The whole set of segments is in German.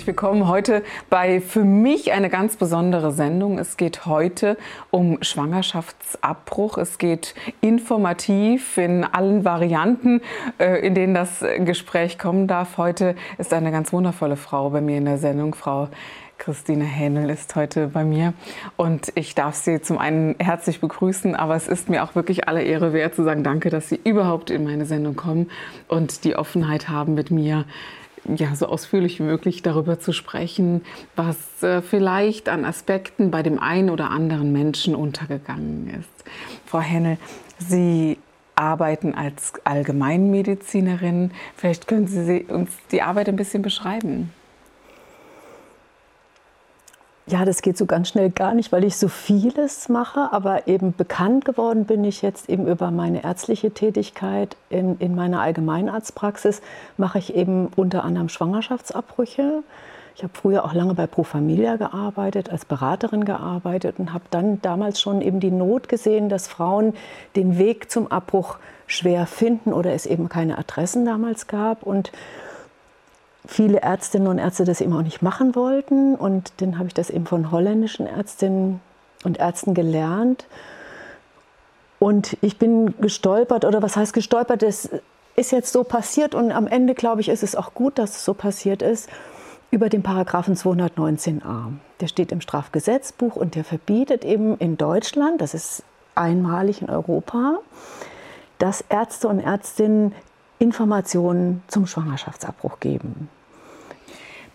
Herzlich willkommen heute bei für mich eine ganz besondere Sendung. Es geht heute um Schwangerschaftsabbruch. Es geht informativ in allen Varianten, äh, in denen das Gespräch kommen darf. Heute ist eine ganz wundervolle Frau bei mir in der Sendung, Frau Christine Hähnel ist heute bei mir und ich darf Sie zum einen herzlich begrüßen, aber es ist mir auch wirklich alle Ehre wert zu sagen, danke, dass Sie überhaupt in meine Sendung kommen und die Offenheit haben, mit mir ja, so ausführlich wie möglich darüber zu sprechen, was äh, vielleicht an Aspekten bei dem einen oder anderen Menschen untergegangen ist. Frau Hennel, Sie arbeiten als Allgemeinmedizinerin. Vielleicht können Sie uns die Arbeit ein bisschen beschreiben. Ja, das geht so ganz schnell gar nicht, weil ich so vieles mache, aber eben bekannt geworden bin ich jetzt eben über meine ärztliche Tätigkeit. In, in meiner Allgemeinarztpraxis mache ich eben unter anderem Schwangerschaftsabbrüche. Ich habe früher auch lange bei Pro Familia gearbeitet, als Beraterin gearbeitet und habe dann damals schon eben die Not gesehen, dass Frauen den Weg zum Abbruch schwer finden oder es eben keine Adressen damals gab und viele Ärztinnen und Ärzte das eben auch nicht machen wollten. Und dann habe ich das eben von holländischen Ärztinnen und Ärzten gelernt. Und ich bin gestolpert, oder was heißt gestolpert? Das ist jetzt so passiert und am Ende, glaube ich, ist es auch gut, dass es so passiert ist, über den Paragraphen 219a. Der steht im Strafgesetzbuch und der verbietet eben in Deutschland, das ist einmalig in Europa, dass Ärzte und Ärztinnen Informationen zum Schwangerschaftsabbruch geben.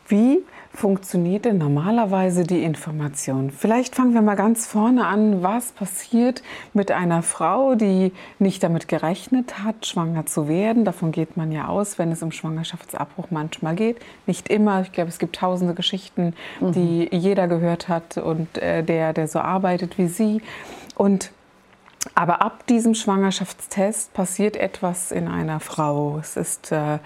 Wie funktioniert denn normalerweise die Information? Vielleicht fangen wir mal ganz vorne an. Was passiert mit einer Frau, die nicht damit gerechnet hat, schwanger zu werden? Davon geht man ja aus, wenn es um Schwangerschaftsabbruch manchmal geht. Nicht immer. Ich glaube, es gibt tausende Geschichten, die mhm. jeder gehört hat und äh, der, der so arbeitet wie Sie. Und aber ab diesem Schwangerschaftstest passiert etwas in einer Frau. Es ist äh,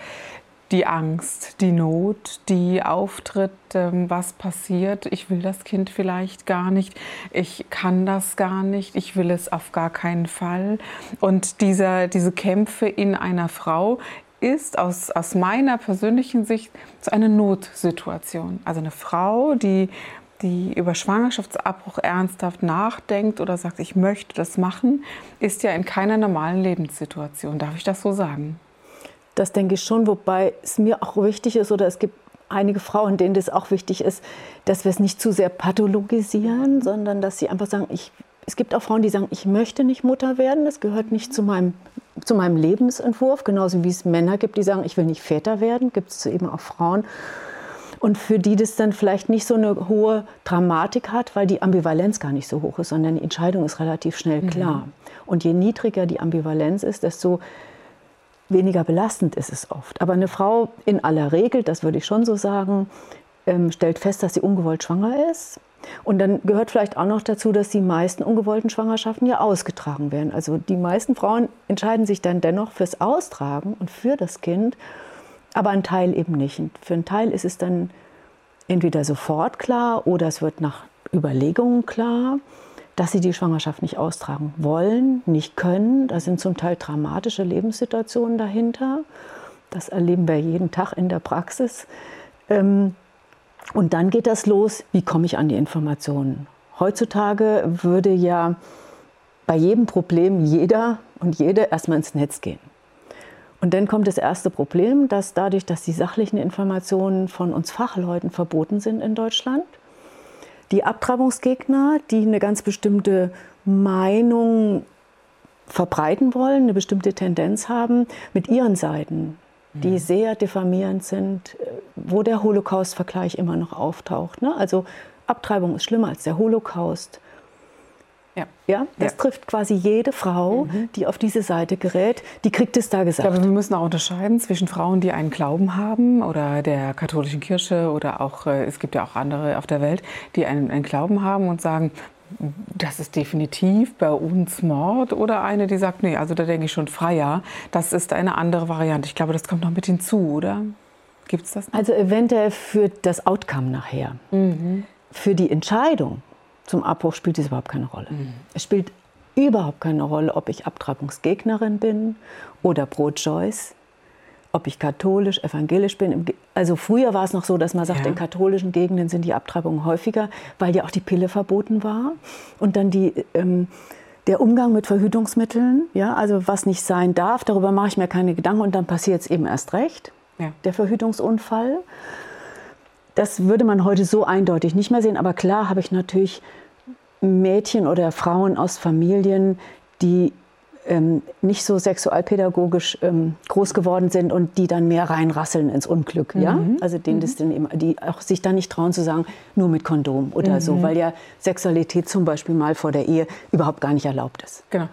die Angst, die Not, die auftritt, ähm, was passiert. Ich will das Kind vielleicht gar nicht, ich kann das gar nicht, ich will es auf gar keinen Fall. Und dieser, diese Kämpfe in einer Frau ist aus, aus meiner persönlichen Sicht so eine Notsituation. Also eine Frau, die die über Schwangerschaftsabbruch ernsthaft nachdenkt oder sagt, ich möchte das machen, ist ja in keiner normalen Lebenssituation. Darf ich das so sagen? Das denke ich schon, wobei es mir auch wichtig ist, oder es gibt einige Frauen, denen das auch wichtig ist, dass wir es nicht zu sehr pathologisieren, sondern dass sie einfach sagen, ich, es gibt auch Frauen, die sagen, ich möchte nicht Mutter werden, das gehört nicht zu meinem, zu meinem Lebensentwurf, genauso wie es Männer gibt, die sagen, ich will nicht Väter werden, gibt es eben auch Frauen. Und für die das dann vielleicht nicht so eine hohe Dramatik hat, weil die Ambivalenz gar nicht so hoch ist, sondern die Entscheidung ist relativ schnell mhm. klar. Mhm. Und je niedriger die Ambivalenz ist, desto weniger belastend ist es oft. Aber eine Frau in aller Regel, das würde ich schon so sagen, ähm, stellt fest, dass sie ungewollt schwanger ist. Und dann gehört vielleicht auch noch dazu, dass die meisten ungewollten Schwangerschaften ja ausgetragen werden. Also die meisten Frauen entscheiden sich dann dennoch fürs Austragen und für das Kind, aber ein Teil eben nicht. Und für einen Teil ist es dann entweder sofort klar oder es wird nach Überlegungen klar dass sie die Schwangerschaft nicht austragen wollen, nicht können. Da sind zum Teil dramatische Lebenssituationen dahinter. Das erleben wir jeden Tag in der Praxis. Ähm, und dann geht das los, wie komme ich an die Informationen? Heutzutage würde ja bei jedem Problem jeder und jede erstmal ins Netz gehen. Und dann kommt das erste Problem, dass dadurch, dass die sachlichen Informationen von uns Fachleuten verboten sind in Deutschland, die Abtreibungsgegner, die eine ganz bestimmte Meinung verbreiten wollen, eine bestimmte Tendenz haben, mit ihren Seiten, die mhm. sehr diffamierend sind, wo der Holocaust-Vergleich immer noch auftaucht. Ne? Also Abtreibung ist schlimmer als der Holocaust. Ja. ja. das ja. trifft quasi jede Frau, mhm. die auf diese Seite gerät, die kriegt es da gesagt. Aber wir müssen auch unterscheiden zwischen Frauen, die einen Glauben haben oder der katholischen Kirche oder auch, äh, es gibt ja auch andere auf der Welt, die einen, einen Glauben haben und sagen, das ist definitiv bei uns Mord oder eine, die sagt, nee, also da denke ich schon freier. Das ist eine andere Variante. Ich glaube, das kommt noch mit hinzu, oder? Gibt es das? Noch? Also eventuell für das Outcome nachher. Mhm. Für die Entscheidung zum Abbruch spielt es überhaupt keine Rolle. Mhm. Es spielt überhaupt keine Rolle, ob ich Abtreibungsgegnerin bin oder pro-choice ob ich katholisch, evangelisch bin. Also früher war es noch so, dass man sagt, ja. in katholischen Gegenden sind die Abtreibungen häufiger, weil ja auch die Pille verboten war. Und dann die, ähm, der Umgang mit Verhütungsmitteln, ja, also was nicht sein darf, darüber mache ich mir keine Gedanken und dann passiert es eben erst recht, ja. der Verhütungsunfall. Das würde man heute so eindeutig nicht mehr sehen, aber klar habe ich natürlich Mädchen oder Frauen aus Familien, die ähm, nicht so sexualpädagogisch ähm, groß geworden sind und die dann mehr reinrasseln ins Unglück. Mhm. Ja? Also denen mhm. das dann eben, die auch sich dann nicht trauen zu sagen, nur mit Kondom oder mhm. so, weil ja Sexualität zum Beispiel mal vor der Ehe überhaupt gar nicht erlaubt ist. Genau.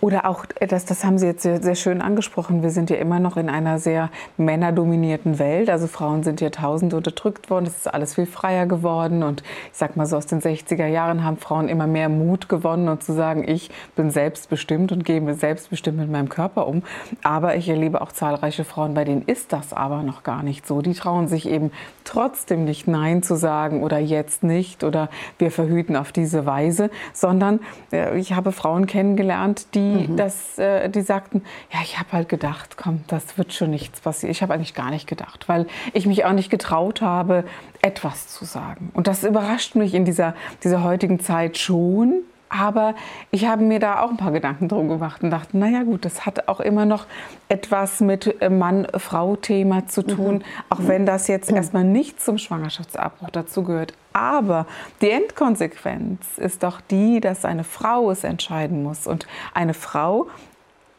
Oder auch, äh, das, das haben Sie jetzt sehr, sehr schön angesprochen, wir sind ja immer noch in einer sehr männerdominierten Welt. Also Frauen sind ja tausend unterdrückt worden, es ist alles viel freier geworden und ich sag mal so aus den 60er Jahren haben Frauen immer mehr Mut gewonnen und zu sagen, ich bin selbstbestimmt und gehe selbstbestimmt mit meinem Körper um. Aber ich erlebe auch zahlreiche Frauen, bei denen ist das aber noch gar nicht so. Die trauen sich eben trotzdem nicht Nein zu sagen oder jetzt nicht oder wir verhüten auf diese Weise, sondern äh, ich habe Frauen kennengelernt, die mhm. das, äh, die sagten, ja, ich habe halt gedacht, komm, das wird schon nichts passieren. Ich habe eigentlich gar nicht gedacht, weil ich mich auch nicht getraut habe, etwas zu sagen. Und das überrascht mich in dieser, dieser heutigen Zeit schon, aber ich habe mir da auch ein paar Gedanken drum gemacht und dachte, naja gut, das hat auch immer noch etwas mit äh, Mann-Frau-Thema zu tun, mhm. auch wenn das jetzt erstmal nicht zum Schwangerschaftsabbruch dazugehört. Aber die Endkonsequenz ist doch die, dass eine Frau es entscheiden muss. Und eine Frau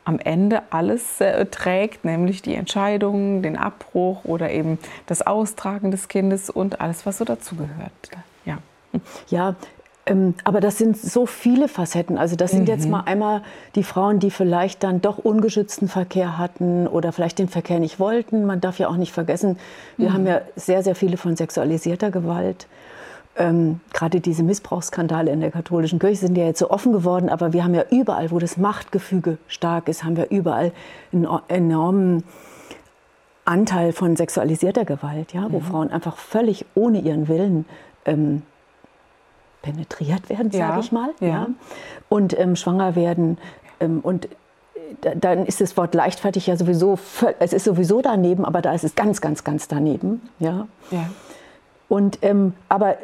am Ende alles äh, trägt, nämlich die Entscheidung, den Abbruch oder eben das Austragen des Kindes und alles, was so dazugehört. Ja. Ja, aber das sind so viele Facetten. Also das sind mhm. jetzt mal einmal die Frauen, die vielleicht dann doch ungeschützten Verkehr hatten oder vielleicht den Verkehr nicht wollten. Man darf ja auch nicht vergessen, wir mhm. haben ja sehr, sehr viele von sexualisierter Gewalt. Ähm, gerade diese Missbrauchsskandale in der katholischen Kirche sind ja jetzt so offen geworden, aber wir haben ja überall, wo das Machtgefüge stark ist, haben wir überall einen enormen Anteil von sexualisierter Gewalt, ja, wo mhm. Frauen einfach völlig ohne ihren Willen ähm, penetriert werden, sage ja, ich mal. Ja. ja. Und ähm, schwanger werden. Ähm, und äh, dann ist das Wort leichtfertig ja sowieso, es ist sowieso daneben, aber da ist es ganz, ganz, ganz daneben. Ja. ja. Und, ähm, aber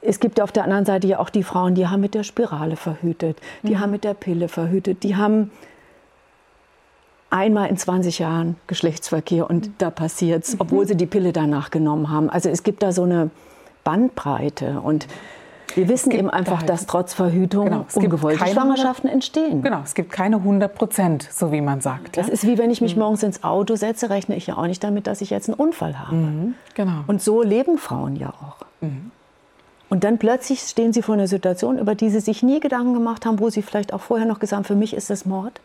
es gibt auf der anderen Seite ja auch die Frauen, die haben mit der Spirale verhütet, die mhm. haben mit der Pille verhütet, die haben einmal in 20 Jahren Geschlechtsverkehr und mhm. da passiert es, obwohl mhm. sie die Pille danach genommen haben. Also es gibt da so eine Bandbreite und wir wissen eben einfach, dass trotz Verhütung genau, ungewollte Schwangerschaften entstehen. Genau, es gibt keine 100 Prozent, so wie man sagt. Das ja? ist wie wenn ich mich mhm. morgens ins Auto setze, rechne ich ja auch nicht damit, dass ich jetzt einen Unfall habe. Mhm, genau. Und so leben Frauen ja auch. Mhm. Und dann plötzlich stehen sie vor einer Situation, über die sie sich nie Gedanken gemacht haben, wo sie vielleicht auch vorher noch gesagt haben, für mich ist das Mord.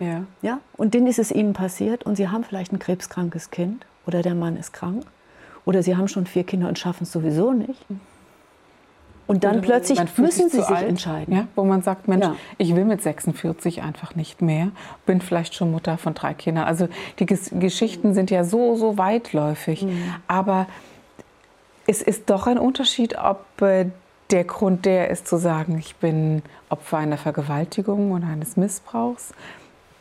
Ja. ja. Und dann ist es ihnen passiert und sie haben vielleicht ein krebskrankes Kind oder der Mann ist krank oder sie haben schon vier Kinder und schaffen es sowieso nicht. Und dann Oder plötzlich müssen sie sich alt, entscheiden. Ja, wo man sagt, Mensch, ja. ich will mit 46 einfach nicht mehr, bin vielleicht schon Mutter von drei Kindern. Also die Ges Geschichten sind ja so, so weitläufig. Mhm. Aber es ist doch ein Unterschied, ob äh, der Grund der ist zu sagen, ich bin Opfer einer Vergewaltigung oder eines Missbrauchs.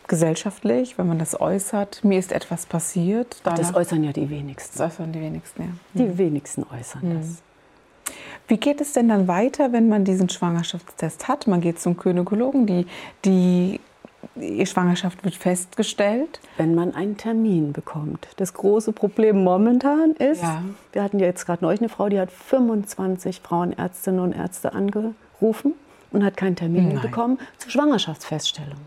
Gesellschaftlich, wenn man das äußert, mir ist etwas passiert. Das äußern ja die wenigsten. Das äußern die wenigsten, ja. Die mhm. wenigsten äußern mhm. das. Wie geht es denn dann weiter, wenn man diesen Schwangerschaftstest hat? Man geht zum Gynäkologen, die, die die Schwangerschaft wird festgestellt. Wenn man einen Termin bekommt. Das große Problem momentan ist, ja. wir hatten ja jetzt gerade neulich eine Frau, die hat 25 Frauenärztinnen und Ärzte angerufen und hat keinen Termin Nein. bekommen zur Schwangerschaftsfeststellung.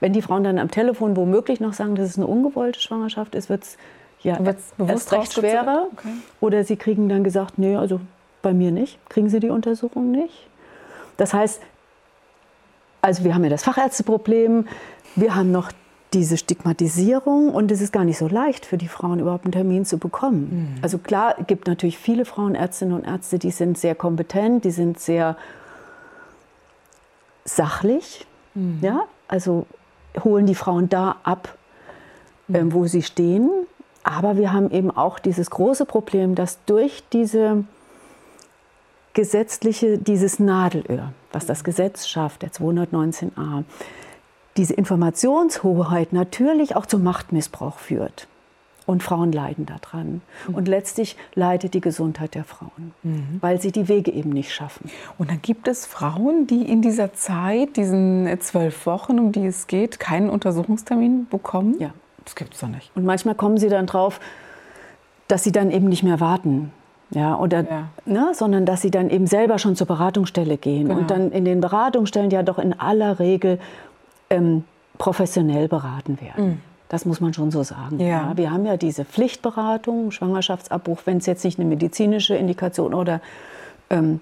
Wenn die Frauen dann am Telefon womöglich noch sagen, dass es eine ungewollte Schwangerschaft ist, wird es ja erst recht schwerer. Okay. Oder sie kriegen dann gesagt, nee, also bei mir nicht. Kriegen Sie die Untersuchung nicht? Das heißt, also wir haben ja das Fachärzteproblem, wir haben noch diese Stigmatisierung und es ist gar nicht so leicht für die Frauen überhaupt einen Termin zu bekommen. Mhm. Also klar, es gibt natürlich viele Frauenärztinnen und Ärzte, die sind sehr kompetent, die sind sehr sachlich, mhm. ja, also holen die Frauen da ab, mhm. ähm, wo sie stehen. Aber wir haben eben auch dieses große Problem, dass durch diese gesetzliche, dieses Nadelöhr, was das Gesetz schafft, der 219a, diese Informationshoheit natürlich auch zum Machtmissbrauch führt. Und Frauen leiden daran. Mhm. Und letztlich leidet die Gesundheit der Frauen, mhm. weil sie die Wege eben nicht schaffen. Und dann gibt es Frauen, die in dieser Zeit, diesen zwölf Wochen, um die es geht, keinen Untersuchungstermin bekommen? Ja. Das gibt es doch nicht. Und manchmal kommen sie dann drauf, dass sie dann eben nicht mehr warten. Ja, oder, ja. Ne, sondern dass sie dann eben selber schon zur Beratungsstelle gehen genau. und dann in den Beratungsstellen ja doch in aller Regel ähm, professionell beraten werden. Mhm. Das muss man schon so sagen. Ja. ja. wir haben ja diese Pflichtberatung, Schwangerschaftsabbruch, wenn es jetzt nicht eine medizinische Indikation oder ähm,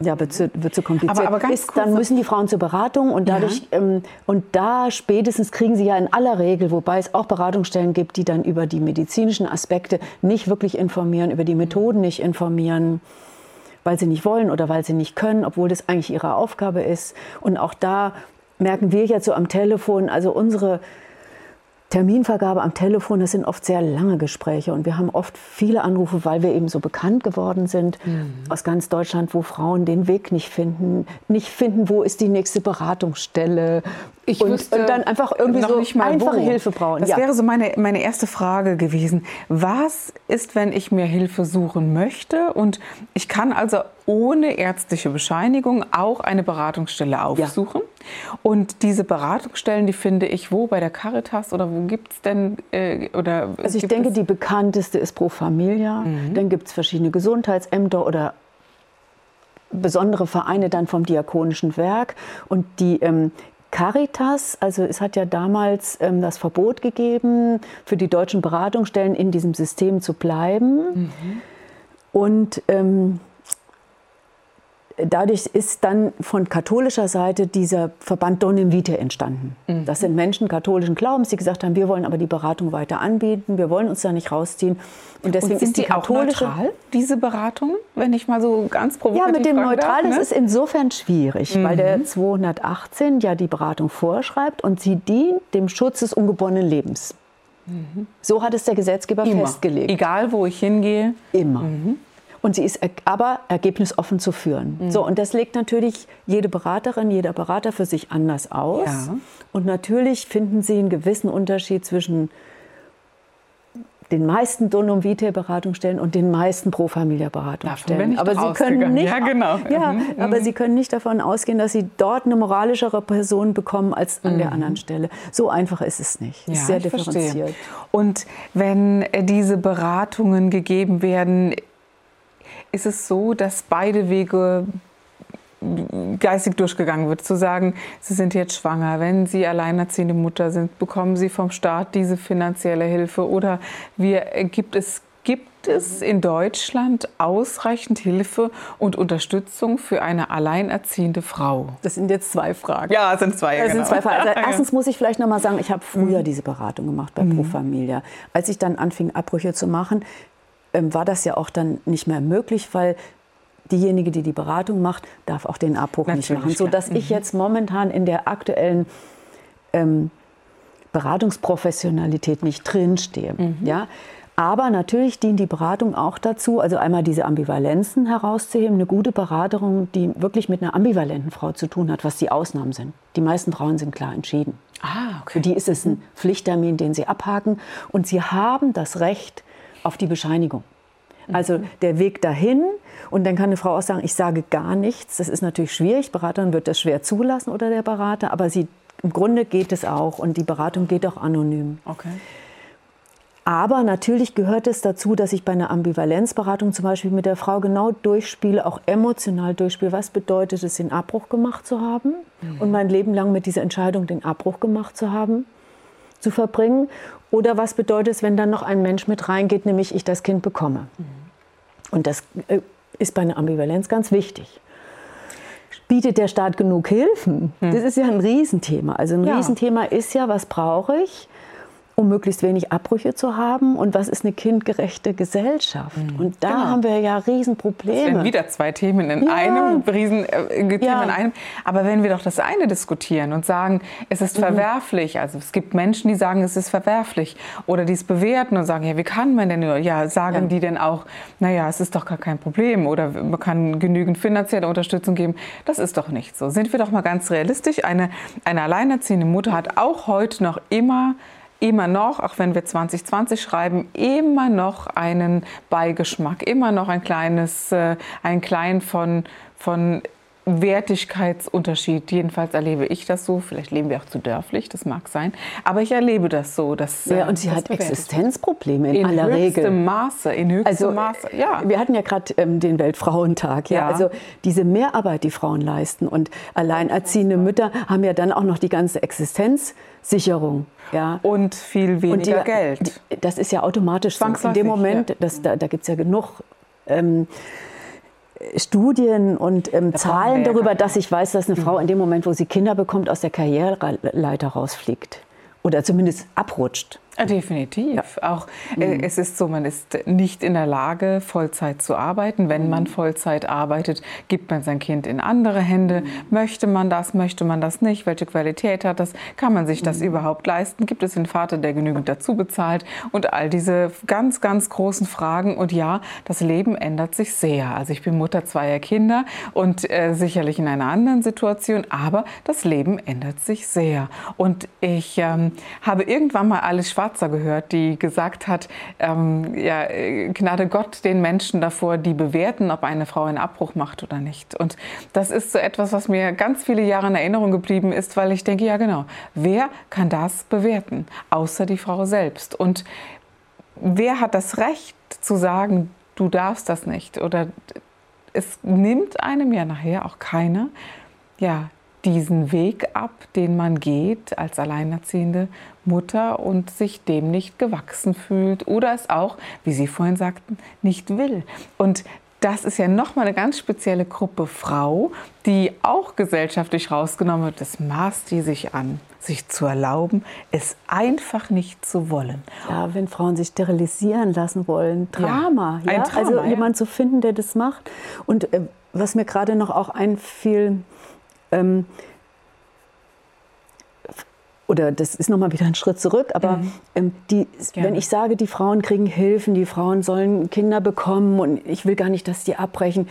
ja, wird zu, wird zu kompliziert aber, aber ist, dann müssen die Frauen zur Beratung und dadurch ja. ähm, und da spätestens kriegen sie ja in aller Regel, wobei es auch Beratungsstellen gibt, die dann über die medizinischen Aspekte nicht wirklich informieren, über die Methoden nicht informieren, weil sie nicht wollen oder weil sie nicht können, obwohl das eigentlich ihre Aufgabe ist. Und auch da merken wir jetzt so am Telefon, also unsere Terminvergabe am Telefon, das sind oft sehr lange Gespräche und wir haben oft viele Anrufe, weil wir eben so bekannt geworden sind mhm. aus ganz Deutschland, wo Frauen den Weg nicht finden, nicht finden, wo ist die nächste Beratungsstelle. Ich und, und dann einfach irgendwie so einfache wo. Hilfe brauchen. Das ja. wäre so meine, meine erste Frage gewesen. Was ist, wenn ich mir Hilfe suchen möchte und ich kann also ohne ärztliche Bescheinigung auch eine Beratungsstelle aufsuchen? Ja. Und diese Beratungsstellen, die finde ich wo? Bei der Caritas oder wo gibt es denn? Äh, oder also ich denke, die bekannteste ist Pro Familia. Mhm. Dann gibt es verschiedene Gesundheitsämter oder besondere Vereine dann vom Diakonischen Werk. Und die ähm, Caritas, also es hat ja damals ähm, das Verbot gegeben, für die deutschen Beratungsstellen in diesem System zu bleiben. Mhm. Und ähm, dadurch ist dann von katholischer Seite dieser Verband Donem Vitae entstanden. Mhm. Das sind Menschen katholischen Glaubens, die gesagt haben, wir wollen aber die Beratung weiter anbieten, wir wollen uns da nicht rausziehen. Und deswegen Und sind ist die, die katholische auch neutral, diese Beratungen, wenn ich mal so ganz provokativ Ja, mit dem Neutral darf, ne? ist insofern schwierig, mhm. weil der 218 ja die Beratung vorschreibt und sie dient dem Schutz des ungeborenen Lebens. Mhm. So hat es der Gesetzgeber Immer. festgelegt. Egal, wo ich hingehe. Immer. Mhm und sie ist aber ergebnisoffen zu führen. Mhm. So, und das legt natürlich jede Beraterin, jeder Berater für sich anders aus. Ja. Und natürlich finden sie einen gewissen Unterschied zwischen den meisten Donum Vitae Beratungsstellen und den meisten Pro Familia Beratungsstellen. Aber sie können nicht, ja, genau. ja, mhm. aber sie können nicht davon ausgehen, dass sie dort eine moralischere Person bekommen als an mhm. der anderen Stelle. So einfach ist es nicht. Es ist sehr differenziert. Verstehe. Und wenn diese Beratungen gegeben werden, ist es so, dass beide Wege geistig durchgegangen wird, zu sagen, Sie sind jetzt schwanger, wenn Sie alleinerziehende Mutter sind, bekommen Sie vom Staat diese finanzielle Hilfe oder wir, gibt es Gibt es in Deutschland ausreichend Hilfe und Unterstützung für eine alleinerziehende Frau? Das sind jetzt zwei Fragen. Ja, das sind zwei. Das genau. sind zwei Fragen. Also erstens muss ich vielleicht noch mal sagen, ich habe früher mhm. diese Beratung gemacht bei mhm. Pro Familia. Als ich dann anfing, Abbrüche zu machen, war das ja auch dann nicht mehr möglich, weil diejenige, die die Beratung macht, darf auch den Abbruch Natürlich, nicht machen. Sodass mhm. ich jetzt momentan in der aktuellen ähm, Beratungsprofessionalität nicht drinstehe. Mhm. Ja? Aber natürlich dient die Beratung auch dazu, also einmal diese Ambivalenzen herauszuheben. Eine gute Beratung, die wirklich mit einer ambivalenten Frau zu tun hat, was die Ausnahmen sind. Die meisten Frauen sind klar entschieden. Ah, okay. Für die ist es ein Pflichttermin, den sie abhaken. Und sie haben das Recht, auf die Bescheinigung. Also der Weg dahin und dann kann eine Frau auch sagen, ich sage gar nichts. Das ist natürlich schwierig. Beraterin wird das schwer zulassen oder der Berater, aber sie, im Grunde geht es auch und die Beratung geht auch anonym. Okay. Aber natürlich gehört es dazu, dass ich bei einer Ambivalenzberatung zum Beispiel mit der Frau genau durchspiele, auch emotional durchspiele, was bedeutet es, den Abbruch gemacht zu haben mhm. und mein Leben lang mit dieser Entscheidung, den Abbruch gemacht zu haben, zu verbringen. Oder was bedeutet es, wenn dann noch ein Mensch mit reingeht, nämlich ich das Kind bekomme? Mhm. Und das äh, ist bei einer Ambivalenz ganz wichtig. bietet der Staat genug Hilfen? Hm. Das ist ja ein Riesenthema. Also ein ja. Riesenthema ist ja, was brauche ich? Um möglichst wenig Abbrüche zu haben und was ist eine kindgerechte Gesellschaft. Mhm. Und da genau. haben wir ja Riesenprobleme. Das sind wieder zwei Themen in ja. einem, Riesen, äh, ja. in einem. Aber wenn wir doch das eine diskutieren und sagen, es ist mhm. verwerflich, also es gibt Menschen, die sagen, es ist verwerflich oder die es bewerten und sagen, ja, wie kann man denn nur, ja, sagen ja. die denn auch, naja, es ist doch gar kein Problem oder man kann genügend finanzielle Unterstützung geben. Das ist doch nicht so. Sind wir doch mal ganz realistisch. Eine, eine alleinerziehende Mutter hat auch heute noch immer immer noch, auch wenn wir 2020 schreiben, immer noch einen Beigeschmack, immer noch ein kleines, äh, ein klein von, von Wertigkeitsunterschied. Jedenfalls erlebe ich das so. Vielleicht leben wir auch zu dörflich, das mag sein. Aber ich erlebe das so. Dass, ja, und sie hat Existenzprobleme in, in aller Regel. In höchstem Maße, in höchstem also, Maße, ja. Wir hatten ja gerade ähm, den Weltfrauentag. Ja? ja? Also diese Mehrarbeit, die Frauen leisten und alleinerziehende Mütter haben ja dann auch noch die ganze Existenzsicherung. Ja. Und viel weniger und die, Geld. Die, das ist ja automatisch so. In dem Moment, ja. das, da, da gibt es ja genug... Ähm, Studien und ähm, Zahlen darüber, dass ich weiß, dass eine Frau in dem Moment, wo sie Kinder bekommt, aus der Karriereleiter rausfliegt oder zumindest abrutscht. Definitiv. Auch äh, mhm. es ist so, man ist nicht in der Lage, Vollzeit zu arbeiten. Wenn man mhm. Vollzeit arbeitet, gibt man sein Kind in andere Hände. Mhm. Möchte man das, möchte man das nicht? Welche Qualität hat das? Kann man sich das überhaupt leisten? Gibt es einen Vater, der genügend dazu bezahlt? Und all diese ganz, ganz großen Fragen. Und ja, das Leben ändert sich sehr. Also ich bin Mutter zweier Kinder und äh, sicherlich in einer anderen Situation, aber das Leben ändert sich sehr. Und ich ähm, habe irgendwann mal alles schwarz Schwarzer gehört, die gesagt hat, ähm, ja, Gnade Gott den Menschen davor, die bewerten, ob eine Frau einen Abbruch macht oder nicht. Und das ist so etwas, was mir ganz viele Jahre in Erinnerung geblieben ist, weil ich denke, ja genau, wer kann das bewerten, außer die Frau selbst? Und wer hat das Recht zu sagen, du darfst das nicht? Oder es nimmt einem ja nachher auch keiner, ja, diesen Weg ab, den man geht als alleinerziehende Mutter und sich dem nicht gewachsen fühlt oder es auch, wie Sie vorhin sagten, nicht will. Und das ist ja nochmal eine ganz spezielle Gruppe Frau, die auch gesellschaftlich rausgenommen wird. Das maßt die sich an, sich zu erlauben, es einfach nicht zu wollen. Ja, wenn Frauen sich sterilisieren lassen wollen, Drama. Ja, ja? Drama also ja. jemand zu finden, der das macht. Und äh, was mir gerade noch auch einfiel, ähm, oder das ist nochmal wieder ein Schritt zurück, aber mhm. ähm, die, wenn ich sage, die Frauen kriegen Hilfen, die Frauen sollen Kinder bekommen und ich will gar nicht, dass die abbrechen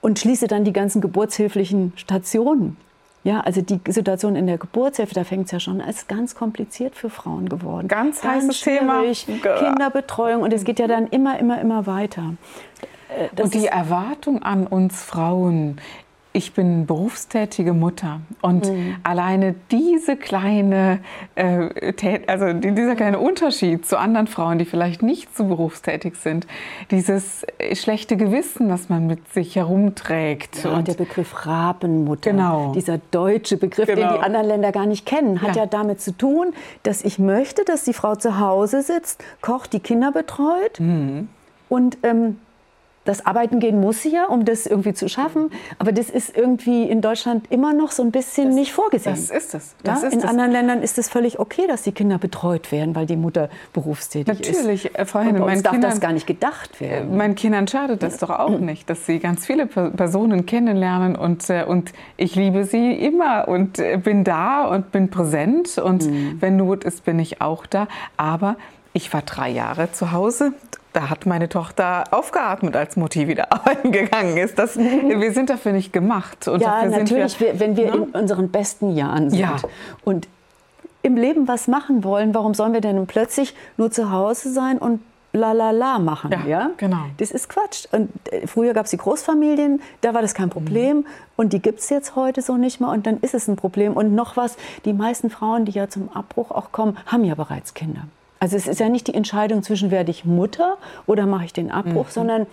und schließe dann die ganzen geburtshilflichen Stationen. Ja, also die Situation in der Geburtshilfe, da fängt es ja schon, ist ganz kompliziert für Frauen geworden. Ganz, ganz heißes Thema. Kinderbetreuung und es geht ja dann immer, immer, immer weiter. Äh, das und die Erwartung an uns Frauen ich bin berufstätige Mutter und mhm. alleine diese kleine, äh, also dieser kleine Unterschied zu anderen Frauen, die vielleicht nicht so berufstätig sind, dieses schlechte Gewissen, was man mit sich herumträgt. Ja, und der Begriff Rabenmutter, genau. dieser deutsche Begriff, genau. den die anderen Länder gar nicht kennen, hat ja. ja. damit zu tun, dass ich möchte, dass die Frau zu Hause sitzt, kocht, die Kinder betreut mhm. und ähm, das Arbeiten gehen muss sie ja, um das irgendwie zu schaffen. Aber das ist irgendwie in Deutschland immer noch so ein bisschen das, nicht vorgesehen. Das ist es. Das ja? ist in das. anderen Ländern ist es völlig okay, dass die Kinder betreut werden, weil die Mutter berufstätig Natürlich, ist. Natürlich, äh, vorhin. Und bei uns darf Kindern, das gar nicht gedacht werden. Äh, meinen Kindern schadet das doch auch nicht, dass sie ganz viele Personen kennenlernen und, äh, und ich liebe sie immer und bin da und bin präsent und mhm. wenn Not ist, bin ich auch da. Aber ich war drei Jahre zu Hause da hat meine Tochter aufgeatmet, als Mutti wieder arbeiten gegangen ist. Das, wir sind dafür nicht gemacht. Und ja, natürlich, wir, wenn wir ne? in unseren besten Jahren sind ja. und im Leben was machen wollen, warum sollen wir denn plötzlich nur zu Hause sein und la la la machen? Ja, ja? genau. Das ist Quatsch. Und äh, früher gab es die Großfamilien, da war das kein Problem. Mhm. Und die gibt es jetzt heute so nicht mehr. Und dann ist es ein Problem. Und noch was, die meisten Frauen, die ja zum Abbruch auch kommen, haben ja bereits Kinder. Also es ist ja nicht die Entscheidung zwischen werde ich Mutter oder mache ich den Abbruch, mhm. sondern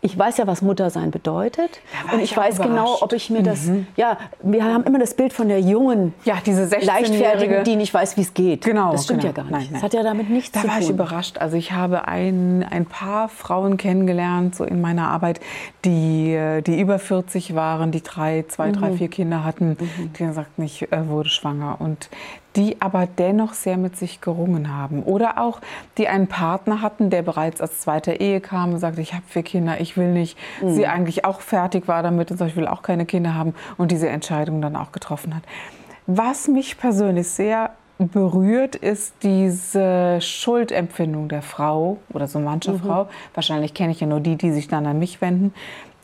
ich weiß ja, was Muttersein bedeutet. Und ich, ich weiß genau, ob ich mir das. Mhm. Ja, wir haben immer das Bild von der jungen, ja, diese leichtfertigen, die nicht weiß, wie es geht. Genau. Das stimmt genau. ja gar nicht. Nein, nein. Das hat ja damit nichts da zu tun. Da war ich überrascht. Also ich habe ein, ein paar Frauen kennengelernt, so in meiner Arbeit, die, äh, die über 40 waren, die drei, zwei, mhm. drei, vier Kinder hatten, mhm. die gesagt, ich äh, wurde schwanger. Und die aber dennoch sehr mit sich gerungen haben. Oder auch, die einen Partner hatten, der bereits als zweiter Ehe kam und sagte, ich habe vier Kinder, ich will nicht. Mhm. Sie eigentlich auch fertig war damit und sagt, ich will auch keine Kinder haben und diese Entscheidung dann auch getroffen hat. Was mich persönlich sehr berührt, ist diese Schuldempfindung der Frau oder so mancher mhm. Frau. Wahrscheinlich kenne ich ja nur die, die sich dann an mich wenden,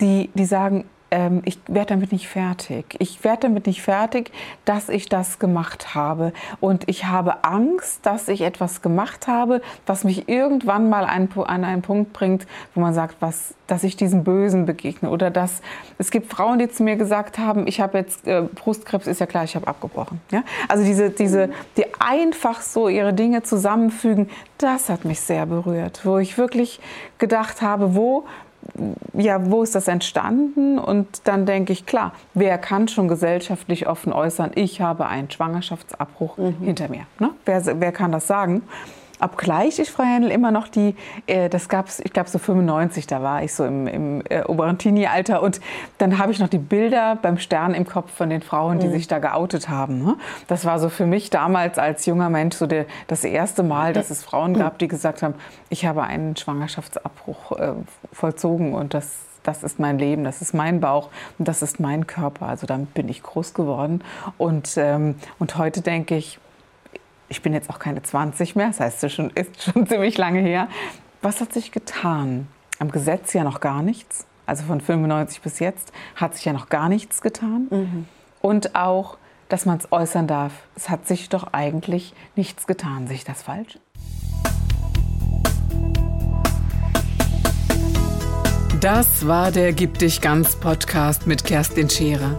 die, die sagen, ähm, ich werde damit nicht fertig. Ich werde damit nicht fertig, dass ich das gemacht habe. Und ich habe Angst, dass ich etwas gemacht habe, was mich irgendwann mal an, an einen Punkt bringt, wo man sagt, was, dass ich diesem Bösen begegne. Oder dass es gibt Frauen, die zu mir gesagt haben, ich habe jetzt äh, Brustkrebs, ist ja klar, ich habe abgebrochen. Ja? Also diese, diese, die einfach so ihre Dinge zusammenfügen, das hat mich sehr berührt, wo ich wirklich gedacht habe, wo ja, wo ist das entstanden? Und dann denke ich, klar, wer kann schon gesellschaftlich offen äußern, ich habe einen Schwangerschaftsabbruch mhm. hinter mir? Ne? Wer, wer kann das sagen? Obgleich ich, Frau Händel, immer noch die, äh, das gab es, ich glaube so 95, da war ich so im, im äh, oberen Teenie-Alter und dann habe ich noch die Bilder beim Stern im Kopf von den Frauen, die mhm. sich da geoutet haben. Ne? Das war so für mich damals als junger Mensch so der, das erste Mal, dass es Frauen mhm. gab, die gesagt haben, ich habe einen Schwangerschaftsabbruch äh, vollzogen und das das ist mein Leben, das ist mein Bauch und das ist mein Körper. Also damit bin ich groß geworden. Und, ähm, und heute denke ich, ich bin jetzt auch keine 20 mehr, das heißt, es schon, ist schon ziemlich lange her. Was hat sich getan? Am Gesetz ja noch gar nichts. Also von 95 bis jetzt hat sich ja noch gar nichts getan. Mhm. Und auch, dass man es äußern darf. Es hat sich doch eigentlich nichts getan. Sehe ich das falsch? Das war der Gib dich ganz Podcast mit Kerstin Scherer.